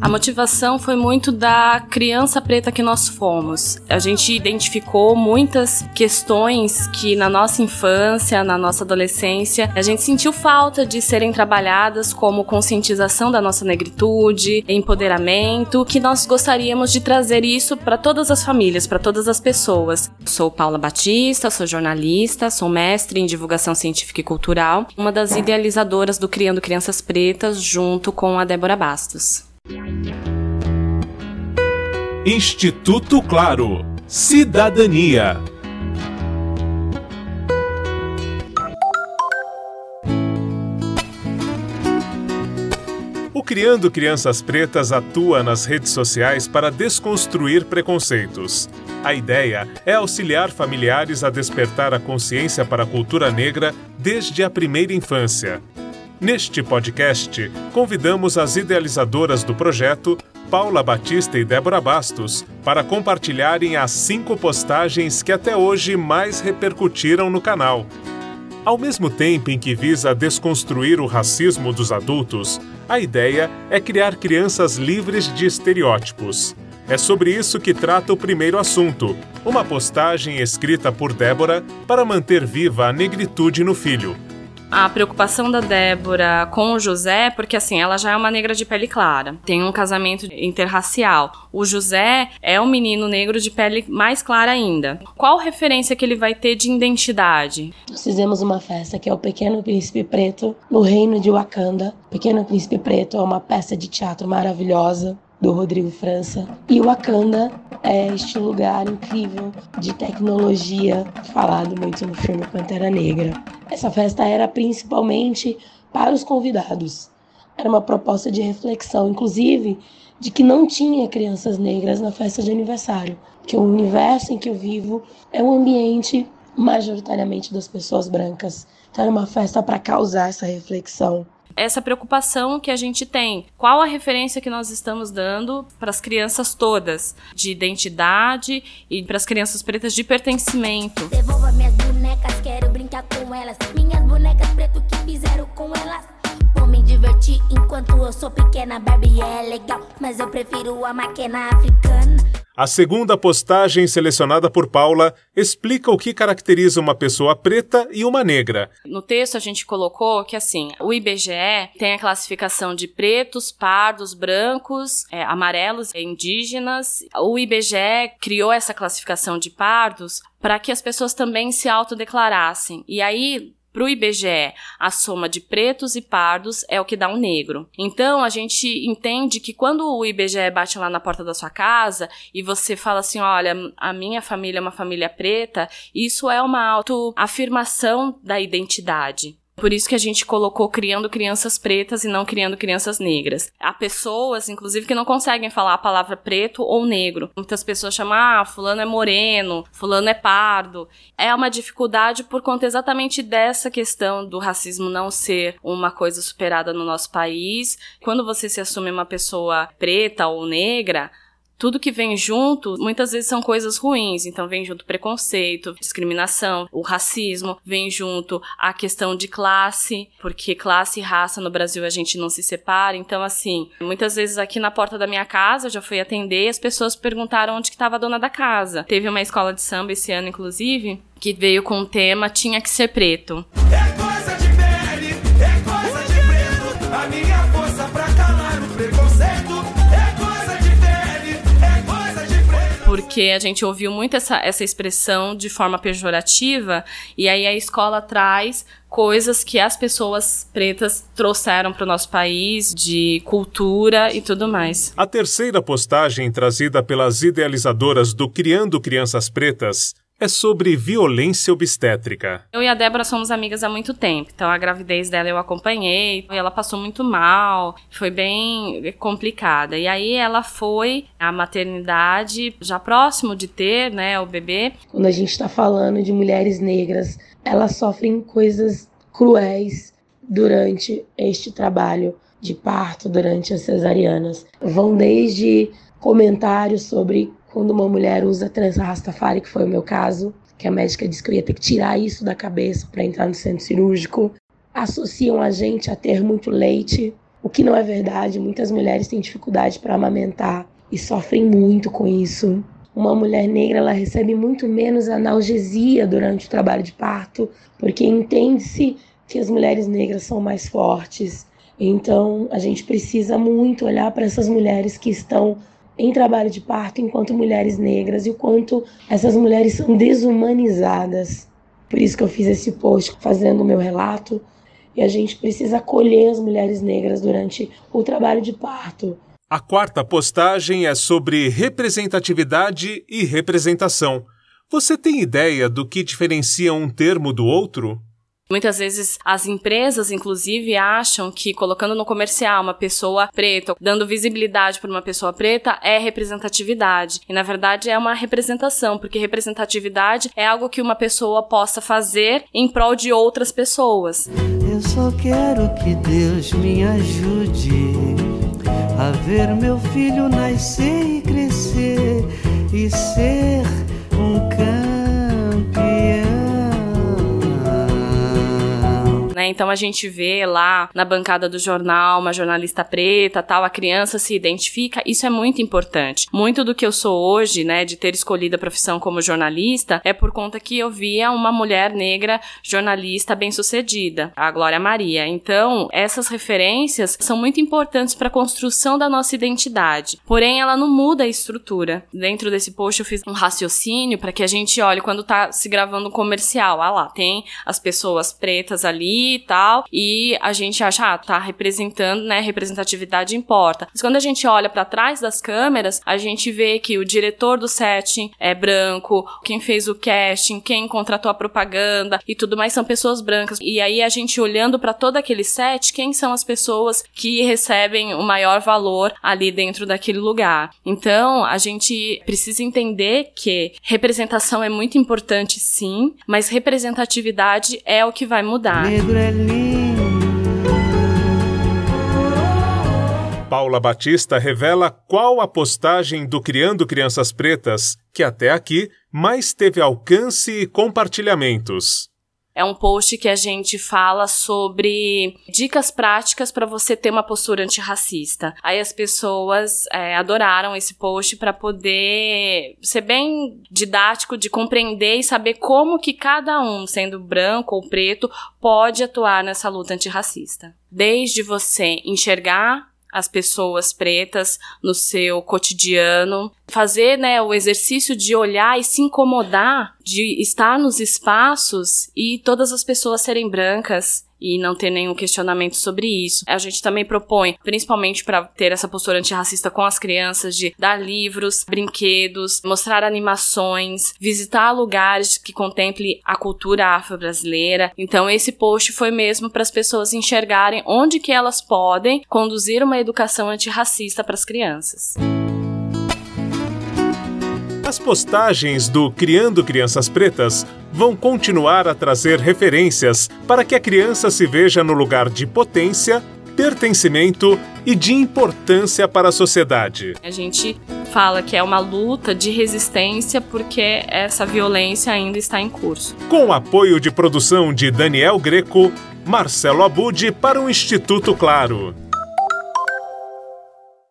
A motivação foi muito da criança preta que nós fomos. A gente identificou muitas questões que na nossa infância, na nossa adolescência, a gente sentiu falta de serem trabalhadas como conscientização da nossa negritude, empoderamento, que nós gostaríamos de trazer isso para todas as famílias, para todas as pessoas. Sou Paula Batista, sou jornalista, sou mestre em divulgação científica e cultural, uma das idealizadoras do Criando Crianças Pretas, junto com a Débora Bastos. Instituto Claro. Cidadania. O Criando Crianças Pretas atua nas redes sociais para desconstruir preconceitos. A ideia é auxiliar familiares a despertar a consciência para a cultura negra desde a primeira infância. Neste podcast, convidamos as idealizadoras do projeto, Paula Batista e Débora Bastos, para compartilharem as cinco postagens que até hoje mais repercutiram no canal. Ao mesmo tempo em que visa desconstruir o racismo dos adultos, a ideia é criar crianças livres de estereótipos. É sobre isso que trata o primeiro assunto, uma postagem escrita por Débora para manter viva a negritude no filho a preocupação da Débora com o José, porque assim, ela já é uma negra de pele clara, tem um casamento interracial. O José é um menino negro de pele mais clara ainda. Qual referência que ele vai ter de identidade? Nós fizemos uma festa que é o Pequeno Príncipe Preto no Reino de Wakanda. Pequeno Príncipe Preto é uma peça de teatro maravilhosa do Rodrigo França. E Wakanda é este lugar incrível de tecnologia falado muito no filme Pantera Negra. Essa festa era principalmente para os convidados. Era uma proposta de reflexão, inclusive, de que não tinha crianças negras na festa de aniversário, que o universo em que eu vivo é um ambiente majoritariamente das pessoas brancas. Então era uma festa para causar essa reflexão essa preocupação que a gente tem. Qual a referência que nós estamos dando para as crianças todas de identidade e para as crianças pretas de pertencimento? Devolva minhas bonecas, quero brincar com elas. Minhas bonecas preto que fizeram com elas. Vou me divertir enquanto eu sou pequena. Barbie é legal, mas eu prefiro a máquina africana. A segunda postagem selecionada por Paula explica o que caracteriza uma pessoa preta e uma negra. No texto a gente colocou que assim, o IBGE tem a classificação de pretos, pardos, brancos, é, amarelos e indígenas. O IBGE criou essa classificação de pardos para que as pessoas também se autodeclarassem. E aí, para o IBGE, a soma de pretos e pardos é o que dá um negro. Então, a gente entende que quando o IBGE bate lá na porta da sua casa e você fala assim: olha, a minha família é uma família preta, isso é uma autoafirmação da identidade. Por isso que a gente colocou criando crianças pretas e não criando crianças negras. Há pessoas, inclusive, que não conseguem falar a palavra preto ou negro. Muitas pessoas chamam, ah, fulano é moreno, fulano é pardo. É uma dificuldade por conta exatamente dessa questão do racismo não ser uma coisa superada no nosso país. Quando você se assume uma pessoa preta ou negra, tudo que vem junto, muitas vezes são coisas ruins. Então vem junto preconceito, discriminação, o racismo, vem junto a questão de classe, porque classe e raça no Brasil a gente não se separa. Então, assim, muitas vezes aqui na porta da minha casa, eu já fui atender as pessoas perguntaram onde que estava a dona da casa. Teve uma escola de samba esse ano, inclusive, que veio com o tema Tinha que ser preto. É porque a gente ouviu muito essa, essa expressão de forma pejorativa, e aí a escola traz coisas que as pessoas pretas trouxeram para o nosso país, de cultura e tudo mais. A terceira postagem trazida pelas idealizadoras do Criando Crianças Pretas é sobre violência obstétrica. Eu e a Débora somos amigas há muito tempo, então a gravidez dela eu acompanhei, e ela passou muito mal, foi bem complicada. E aí ela foi à maternidade, já próximo de ter, né, o bebê. Quando a gente está falando de mulheres negras, elas sofrem coisas cruéis durante este trabalho de parto, durante as cesarianas. Vão desde comentários sobre quando uma mulher usa trança rastafari, que foi o meu caso, que a médica disse que eu ia ter que tirar isso da cabeça para entrar no centro cirúrgico. Associam a gente a ter muito leite, o que não é verdade. Muitas mulheres têm dificuldade para amamentar e sofrem muito com isso. Uma mulher negra ela recebe muito menos analgesia durante o trabalho de parto, porque entende-se que as mulheres negras são mais fortes. Então, a gente precisa muito olhar para essas mulheres que estão em trabalho de parto enquanto mulheres negras e o quanto essas mulheres são desumanizadas. Por isso que eu fiz esse post fazendo o meu relato. E a gente precisa acolher as mulheres negras durante o trabalho de parto. A quarta postagem é sobre representatividade e representação. Você tem ideia do que diferencia um termo do outro? Muitas vezes as empresas, inclusive, acham que colocando no comercial uma pessoa preta, dando visibilidade para uma pessoa preta, é representatividade. E na verdade é uma representação, porque representatividade é algo que uma pessoa possa fazer em prol de outras pessoas. Eu só quero que Deus me ajude a ver meu filho nascer e crescer e ser um campeão. Então a gente vê lá na bancada do jornal uma jornalista preta, tal, a criança se identifica, isso é muito importante. Muito do que eu sou hoje, né, de ter escolhido a profissão como jornalista, é por conta que eu via uma mulher negra jornalista bem-sucedida, a Glória Maria. Então, essas referências são muito importantes para a construção da nossa identidade. Porém, ela não muda a estrutura. Dentro desse post eu fiz um raciocínio para que a gente olhe quando tá se gravando um comercial, ah lá, tem as pessoas pretas ali e tal, e a gente acha, ah, tá representando, né? Representatividade importa. Mas quando a gente olha para trás das câmeras, a gente vê que o diretor do setting é branco, quem fez o casting, quem contratou a propaganda e tudo mais são pessoas brancas. E aí a gente olhando para todo aquele set, quem são as pessoas que recebem o maior valor ali dentro daquele lugar. Então, a gente precisa entender que representação é muito importante sim, mas representatividade é o que vai mudar. Negro é. Paula Batista revela qual a postagem do Criando Crianças Pretas que até aqui mais teve alcance e compartilhamentos é um post que a gente fala sobre dicas práticas para você ter uma postura antirracista. Aí as pessoas é, adoraram esse post para poder ser bem didático de compreender e saber como que cada um, sendo branco ou preto, pode atuar nessa luta antirracista. Desde você enxergar as pessoas pretas no seu cotidiano, fazer né, o exercício de olhar e se incomodar de estar nos espaços e todas as pessoas serem brancas e não ter nenhum questionamento sobre isso. A gente também propõe, principalmente para ter essa postura antirracista com as crianças, de dar livros, brinquedos, mostrar animações, visitar lugares que contemple a cultura afro-brasileira. Então esse post foi mesmo para as pessoas enxergarem onde que elas podem conduzir uma educação antirracista para as crianças. As postagens do Criando Crianças Pretas vão continuar a trazer referências para que a criança se veja no lugar de potência, pertencimento e de importância para a sociedade. A gente fala que é uma luta de resistência porque essa violência ainda está em curso. Com apoio de produção de Daniel Greco, Marcelo Abud para o Instituto Claro.